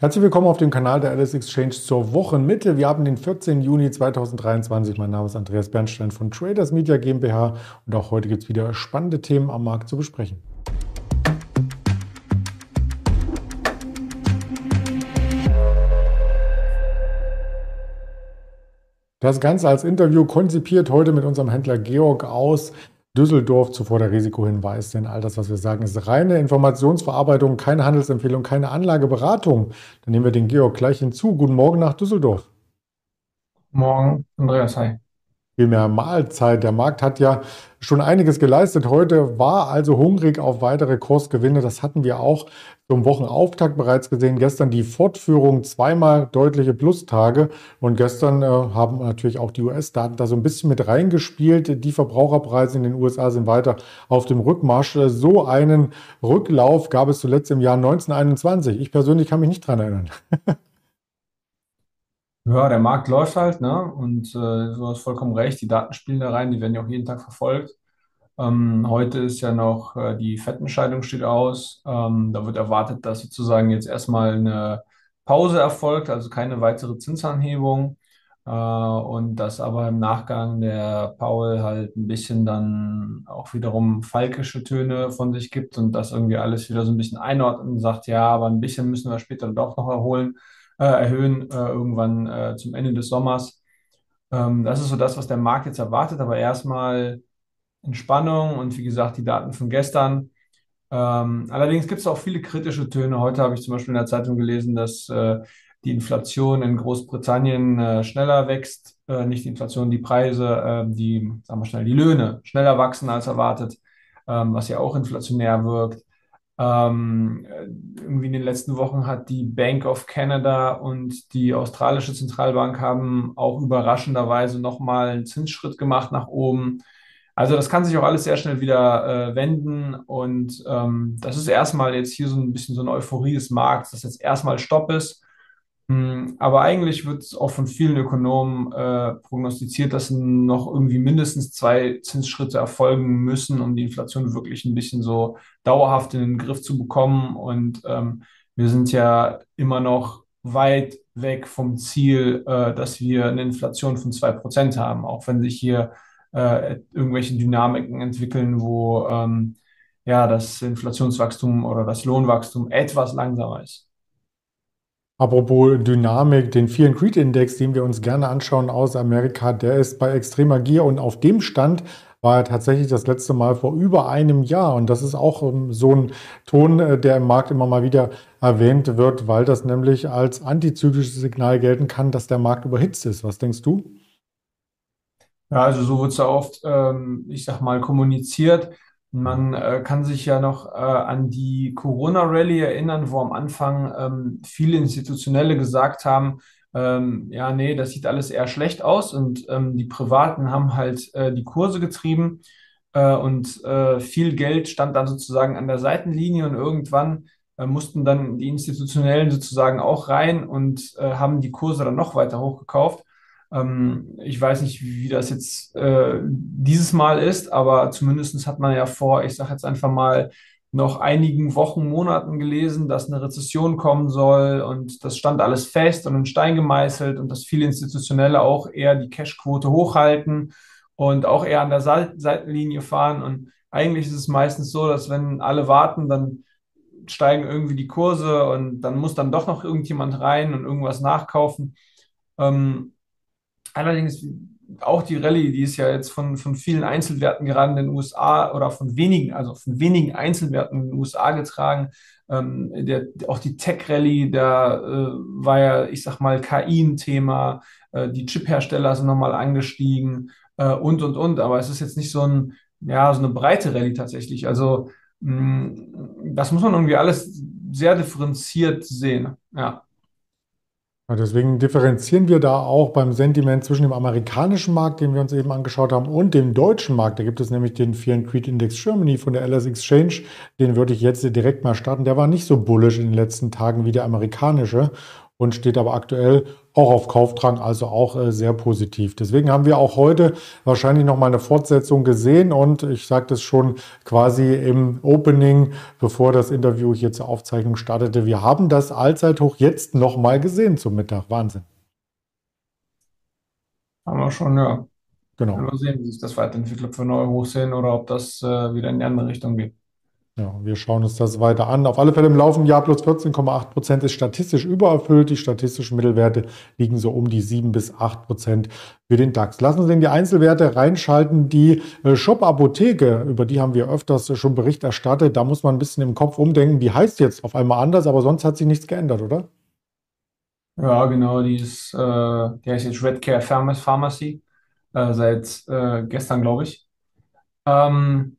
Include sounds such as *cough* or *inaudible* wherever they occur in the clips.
Herzlich willkommen auf dem Kanal der Alice Exchange zur Wochenmitte. Wir haben den 14. Juni 2023. Mein Name ist Andreas Bernstein von Traders Media GmbH und auch heute gibt es wieder spannende Themen am Markt zu besprechen. Das Ganze als Interview konzipiert heute mit unserem Händler Georg aus Düsseldorf zuvor der Risikohinweis, denn all das, was wir sagen, ist reine Informationsverarbeitung, keine Handelsempfehlung, keine Anlageberatung. Dann nehmen wir den Georg gleich hinzu. Guten Morgen nach Düsseldorf. Morgen, Andreas, hi viel mehr Mahlzeit. Der Markt hat ja schon einiges geleistet. Heute war also hungrig auf weitere Kursgewinne. Das hatten wir auch zum Wochenauftakt bereits gesehen. Gestern die Fortführung, zweimal deutliche Plustage. Und gestern äh, haben natürlich auch die US-Daten da so ein bisschen mit reingespielt. Die Verbraucherpreise in den USA sind weiter auf dem Rückmarsch. So einen Rücklauf gab es zuletzt im Jahr 1921. Ich persönlich kann mich nicht dran erinnern. *laughs* Ja, der Markt läuft halt, ne? Und äh, du hast vollkommen recht, die Daten spielen da rein, die werden ja auch jeden Tag verfolgt. Ähm, heute ist ja noch äh, die Fettentscheidung steht aus. Ähm, da wird erwartet, dass sozusagen jetzt erstmal eine Pause erfolgt, also keine weitere Zinsanhebung. Äh, und dass aber im Nachgang der Paul halt ein bisschen dann auch wiederum falkische Töne von sich gibt und das irgendwie alles wieder so ein bisschen einordnet und sagt, ja, aber ein bisschen müssen wir später doch noch erholen äh, erhöhen, äh, irgendwann äh, zum Ende des Sommers. Ähm, das ist so das, was der Markt jetzt erwartet, aber erstmal Entspannung und wie gesagt, die Daten von gestern. Ähm, allerdings gibt es auch viele kritische Töne. Heute habe ich zum Beispiel in der Zeitung gelesen, dass äh, die Inflation in Großbritannien äh, schneller wächst, nicht die Inflation, die Preise, äh, die, sagen wir schnell, die Löhne schneller wachsen als erwartet, ähm, was ja auch inflationär wirkt. Ähm, irgendwie in den letzten Wochen hat die Bank of Canada und die australische Zentralbank haben auch überraschenderweise nochmal einen Zinsschritt gemacht nach oben. Also das kann sich auch alles sehr schnell wieder äh, wenden und ähm, das ist erstmal jetzt hier so ein bisschen so eine Euphorie des Markts, dass jetzt erstmal Stopp ist aber eigentlich wird es auch von vielen Ökonomen äh, prognostiziert, dass noch irgendwie mindestens zwei Zinsschritte erfolgen müssen, um die Inflation wirklich ein bisschen so dauerhaft in den Griff zu bekommen. Und ähm, wir sind ja immer noch weit weg vom Ziel, äh, dass wir eine Inflation von zwei Prozent haben, auch wenn sich hier äh, irgendwelche Dynamiken entwickeln, wo ähm, ja das Inflationswachstum oder das Lohnwachstum etwas langsamer ist. Apropos Dynamik, den Fear and Greed Index, den wir uns gerne anschauen aus Amerika, der ist bei extremer Gier und auf dem Stand war er tatsächlich das letzte Mal vor über einem Jahr. Und das ist auch ähm, so ein Ton, äh, der im Markt immer mal wieder erwähnt wird, weil das nämlich als antizyklisches Signal gelten kann, dass der Markt überhitzt ist. Was denkst du? Ja, also so wird es ja oft, ähm, ich sag mal, kommuniziert. Man äh, kann sich ja noch äh, an die Corona-Rallye erinnern, wo am Anfang ähm, viele Institutionelle gesagt haben, ähm, ja, nee, das sieht alles eher schlecht aus und ähm, die Privaten haben halt äh, die Kurse getrieben äh, und äh, viel Geld stand dann sozusagen an der Seitenlinie und irgendwann äh, mussten dann die Institutionellen sozusagen auch rein und haben die Kurse dann noch weiter hochgekauft. Ähm, ich weiß nicht, wie das jetzt äh, dieses Mal ist, aber zumindest hat man ja vor, ich sage jetzt einfach mal, noch einigen Wochen, Monaten gelesen, dass eine Rezession kommen soll und das stand alles fest und in Stein gemeißelt und dass viele Institutionelle auch eher die Cashquote hochhalten und auch eher an der Seitenlinie fahren. Und eigentlich ist es meistens so, dass wenn alle warten, dann steigen irgendwie die Kurse und dann muss dann doch noch irgendjemand rein und irgendwas nachkaufen. Ähm, Allerdings auch die Rallye, die ist ja jetzt von, von vielen Einzelwerten gerade in den USA oder von wenigen, also von wenigen Einzelwerten in den USA getragen. Ähm, der, auch die Tech-Rallye, da äh, war ja, ich sag mal, KI ein Thema, äh, die Chip-Hersteller sind nochmal angestiegen äh, und, und, und. Aber es ist jetzt nicht so, ein, ja, so eine breite Rallye tatsächlich. Also mh, mm, das muss man irgendwie alles sehr differenziert sehen. Ja. Ja, deswegen differenzieren wir da auch beim Sentiment zwischen dem amerikanischen Markt, den wir uns eben angeschaut haben, und dem deutschen Markt. Da gibt es nämlich den Fear and Creed Index Germany von der LS Exchange. Den würde ich jetzt direkt mal starten. Der war nicht so bullish in den letzten Tagen wie der amerikanische. Und steht aber aktuell auch auf Kaufdrang, also auch äh, sehr positiv. Deswegen haben wir auch heute wahrscheinlich noch mal eine Fortsetzung gesehen und ich sagte es schon quasi im Opening, bevor das Interview hier zur Aufzeichnung startete. Wir haben das Allzeithoch jetzt noch mal gesehen zum Mittag. Wahnsinn. Haben wir schon, ja. Genau. Mal sehen, wie sich das weiterentwickelt, ob wir neue hochsehen oder ob das äh, wieder in die andere Richtung geht. Ja, wir schauen uns das weiter an. Auf alle Fälle im laufenden Jahr plus 14,8 Prozent ist statistisch übererfüllt. Die statistischen Mittelwerte liegen so um die 7 bis 8 Prozent für den DAX. Lassen Sie in die Einzelwerte reinschalten. Die äh, Shop-Apotheke, über die haben wir öfters schon Bericht erstattet. Da muss man ein bisschen im Kopf umdenken. Die heißt jetzt auf einmal anders, aber sonst hat sich nichts geändert, oder? Ja, genau, die ist, äh, die heißt jetzt Redcare Pharmacy, äh, seit äh, gestern, glaube ich. Ähm,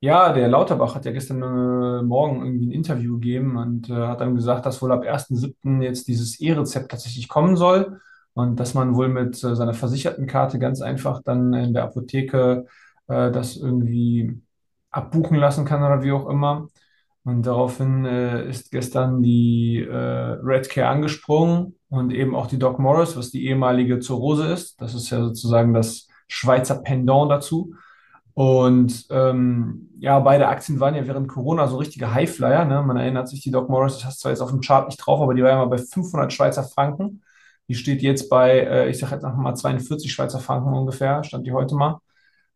ja, der Lauterbach hat ja gestern äh, Morgen irgendwie ein Interview gegeben und äh, hat dann gesagt, dass wohl ab 1.7. jetzt dieses E-Rezept tatsächlich kommen soll und dass man wohl mit äh, seiner Versichertenkarte ganz einfach dann in der Apotheke äh, das irgendwie abbuchen lassen kann oder wie auch immer. Und daraufhin äh, ist gestern die äh, Redcare angesprungen und eben auch die Doc Morris, was die ehemalige Zurose ist. Das ist ja sozusagen das Schweizer Pendant dazu. Und ähm, ja, beide Aktien waren ja während Corona so richtige Highflyer. Ne? Man erinnert sich, die Doc Morris, das hast zwar jetzt auf dem Chart nicht drauf, aber die war ja mal bei 500 Schweizer Franken. Die steht jetzt bei, äh, ich sage jetzt noch mal 42 Schweizer Franken ungefähr, stand die heute mal.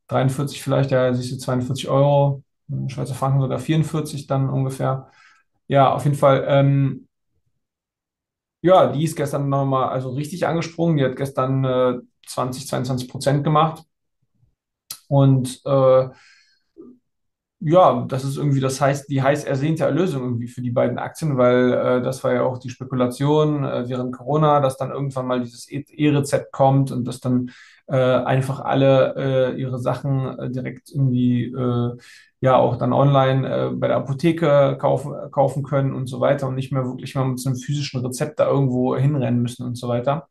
43 vielleicht, ja, siehst du 42 Euro, Schweizer Franken sogar 44 dann ungefähr. Ja, auf jeden Fall. Ähm, ja, die ist gestern nochmal also richtig angesprungen. Die hat gestern äh, 20, 22 Prozent gemacht. Und äh, ja, das ist irgendwie, das heißt, die heiß ersehnte Erlösung irgendwie für die beiden Aktien, weil äh, das war ja auch die Spekulation äh, während Corona, dass dann irgendwann mal dieses e- E-Rezept kommt und dass dann äh, einfach alle äh, ihre Sachen äh, direkt irgendwie äh, ja auch dann online äh, bei der Apotheke kaufen, kaufen können und so weiter und nicht mehr wirklich mal mit so einem physischen Rezept da irgendwo hinrennen müssen und so weiter.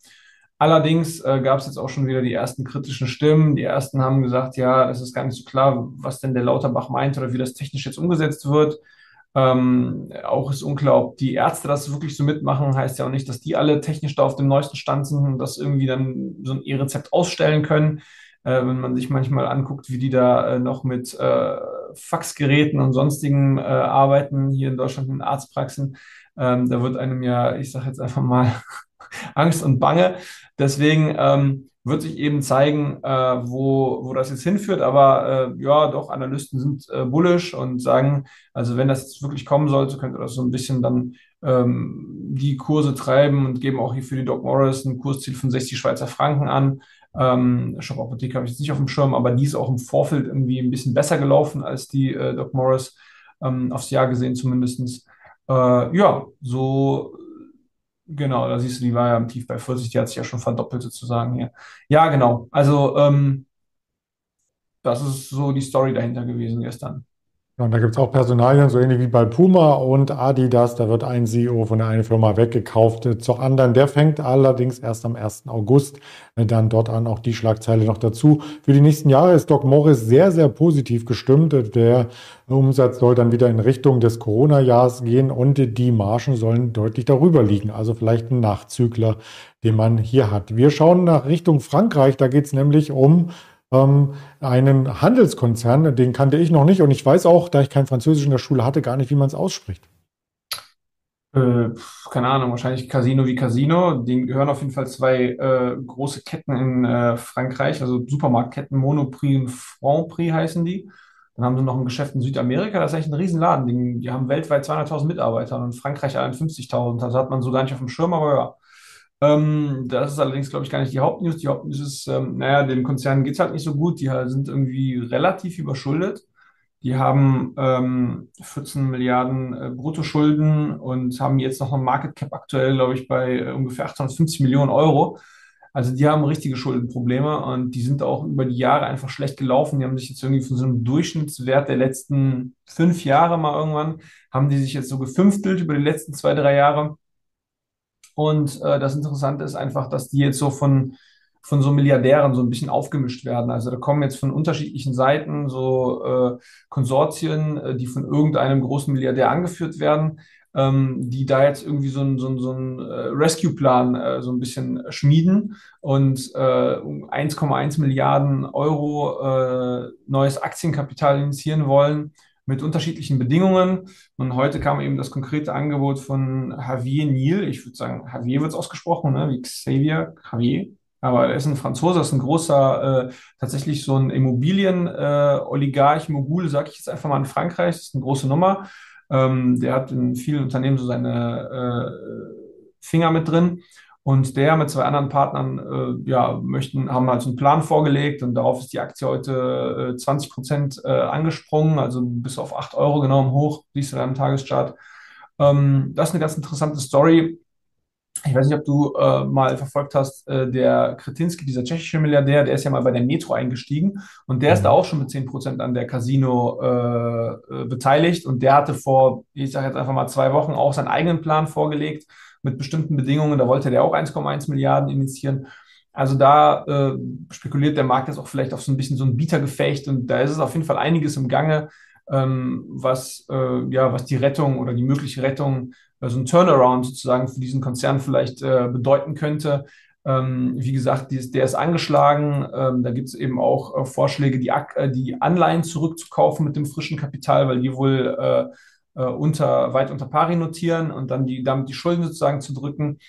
Allerdings äh, gab es jetzt auch schon wieder die ersten kritischen Stimmen. Die ersten haben gesagt, ja, es ist gar nicht so klar, was denn der Lauterbach meint oder wie das technisch jetzt umgesetzt wird. Ähm, auch ist unklar, ob die Ärzte das wirklich so mitmachen. Heißt ja auch nicht, dass die alle technisch da auf dem neuesten Stand sind und das irgendwie dann so ein E-Rezept ausstellen können. Äh, wenn man sich manchmal anguckt, wie die da äh, noch mit äh, Faxgeräten und sonstigen äh, arbeiten hier in Deutschland in Arztpraxen, ähm, da wird einem ja, ich sage jetzt einfach mal, *laughs* *laughs* Angst und Bange. Deswegen ähm, wird sich eben zeigen, äh, wo, wo das jetzt hinführt. Aber äh, ja, doch, Analysten sind äh, bullish und sagen, also wenn das jetzt wirklich kommen sollte, könnte das so ein bisschen dann ähm, die Kurse treiben und geben auch hier für die Doc Morris ein Kursziel von 60 Schweizer Franken an. Ähm, Shop Apotheke habe ich jetzt nicht auf dem Schirm, aber die ist auch im Vorfeld irgendwie ein bisschen besser gelaufen als die äh, Doc Morris, ähm, aufs Jahr gesehen zumindest. Äh, ja, so Genau, da siehst du, die war ja im Tief bei 40, die hat sich ja schon verdoppelt sozusagen hier. Ja, genau. Also, ähm, das ist so die Story dahinter gewesen gestern. Ja, und da gibt es auch Personalien, so ähnlich wie bei Puma und Adidas. Da wird ein CEO von der einen Firma weggekauft zur anderen. Der fängt allerdings erst am 1. August dann dort an. Auch die Schlagzeile noch dazu. Für die nächsten Jahre ist Doc Morris sehr, sehr positiv gestimmt. Der Umsatz soll dann wieder in Richtung des Corona-Jahres gehen und die Margen sollen deutlich darüber liegen. Also vielleicht ein Nachzügler, den man hier hat. Wir schauen nach Richtung Frankreich. Da geht es nämlich um ähm, einen Handelskonzern, den kannte ich noch nicht und ich weiß auch, da ich kein Französisch in der Schule hatte, gar nicht, wie man es ausspricht. Äh, keine Ahnung, wahrscheinlich Casino wie Casino. Den gehören auf jeden Fall zwei äh, große Ketten in äh, Frankreich, also Supermarktketten, Monoprix und Franprix heißen die. Dann haben sie noch ein Geschäft in Südamerika, das ist eigentlich ein Riesenladen. Die, die haben weltweit 200.000 Mitarbeiter und in Frankreich 51.000. Das hat man so gar nicht auf dem Schirm, aber ja. Ähm, das ist allerdings, glaube ich, gar nicht die Hauptnews. Die Hauptnews ist, ähm, naja, dem Konzern geht es halt nicht so gut. Die sind irgendwie relativ überschuldet. Die haben ähm, 14 Milliarden äh, Bruttoschulden und haben jetzt noch ein Market Cap aktuell, glaube ich, bei äh, ungefähr 850 Millionen Euro. Also die haben richtige Schuldenprobleme und die sind auch über die Jahre einfach schlecht gelaufen. Die haben sich jetzt irgendwie von so einem Durchschnittswert der letzten fünf Jahre mal irgendwann, haben die sich jetzt so gefünftelt über die letzten zwei, drei Jahre und äh, das Interessante ist einfach, dass die jetzt so von, von so Milliardären so ein bisschen aufgemischt werden. Also da kommen jetzt von unterschiedlichen Seiten so äh, Konsortien, äh, die von irgendeinem großen Milliardär angeführt werden. ähm, die da jetzt irgendwie so einen so so ein, äh, Rescue-Plan äh, so ein bisschen schmieden und äh, um 1,1 Milliarden Euro äh, neues Aktienkapital initiieren wollen mit unterschiedlichen Bedingungen. Und heute kam eben das konkrete Angebot von Javier Niel. Ich würde sagen, Javier wird es ausgesprochen, ne? wie Xavier Javier. Aber er ist ein Franzose, ist ein großer, äh, tatsächlich so ein Immobilien-Oligarch, äh, Mogul, sage ich jetzt einfach mal in Frankreich. Das ist eine große Nummer. Ähm, der hat in vielen Unternehmen so seine äh, Finger mit drin. Und der mit zwei anderen Partnern äh, ja, möchten, haben halt einen Plan vorgelegt und darauf ist die Aktie heute äh, 20 Prozent äh, angesprungen, also bis auf 8 Euro genommen hoch, siehst du da im Tageschart. Ähm, das ist eine ganz interessante Story. Ich weiß nicht, ob du äh, mal verfolgt hast, äh, der Kretinsky, dieser tschechische Milliardär, der ist ja mal bei der Metro eingestiegen und der ist mhm. da auch schon mit 10% an der Casino äh, äh, beteiligt und der hatte vor, ich sage jetzt einfach mal zwei Wochen auch seinen eigenen Plan vorgelegt mit bestimmten Bedingungen. Da wollte der auch 1,1 Milliarden initiieren. Also da äh, spekuliert der Markt jetzt auch vielleicht auf so ein bisschen so ein Bietergefecht und da ist es auf jeden Fall einiges im Gange, ähm, was, äh, ja, was die Rettung oder die mögliche Rettung so ein Turnaround sozusagen für diesen Konzern vielleicht äh, bedeuten könnte. Ähm, wie gesagt, die, der ist angeschlagen. Ähm, da gibt es eben auch äh, Vorschläge, die, äh, die Anleihen zurückzukaufen mit dem frischen Kapital, weil die wohl äh, äh, unter, weit unter pari notieren und dann die, damit die Schulden sozusagen zu drücken.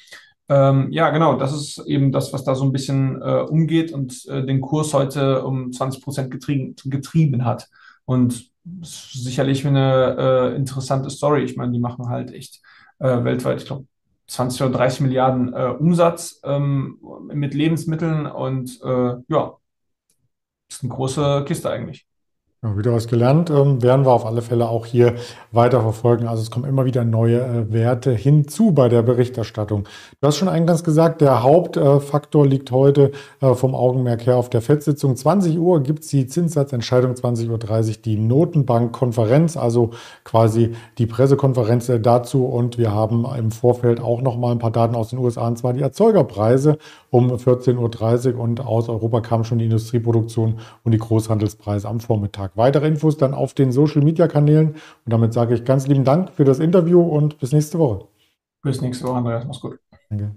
Ähm, ja, genau, das ist eben das, was da so ein bisschen äh, umgeht und den Kurs heute um 20 Prozent getrieben, getrieben hat. Und sicherlich eine interessante Story. Ich meine, die machen halt echt äh, weltweit, ich glaube, 20 oder 30 Milliarden äh, Umsatz ähm, mit Lebensmitteln und äh, ja, ist eine große Kiste eigentlich. Ja, wieder was gelernt, ähm, werden wir auf alle Fälle auch hier weiter verfolgen. Also es kommen immer wieder neue äh, Werte hinzu bei der Berichterstattung. Du hast schon eingangs gesagt, der Hauptfaktor äh, liegt heute äh, vom Augenmerk her auf der FED-Sitzung. 20 Uhr gibt es die Zinssatzentscheidung, 20.30 Uhr die Notenbankkonferenz, also quasi die Pressekonferenz äh, dazu. Und wir haben im Vorfeld auch noch mal ein paar Daten aus den USA, und zwar die Erzeugerpreise um 14.30 Uhr und aus Europa kam schon die Industrieproduktion und die Großhandelspreise am Vormittag. Weitere Infos dann auf den Social-Media-Kanälen. Und damit sage ich ganz lieben Dank für das Interview und bis nächste Woche. Bis nächste Woche, Andreas. Mach's gut. Danke.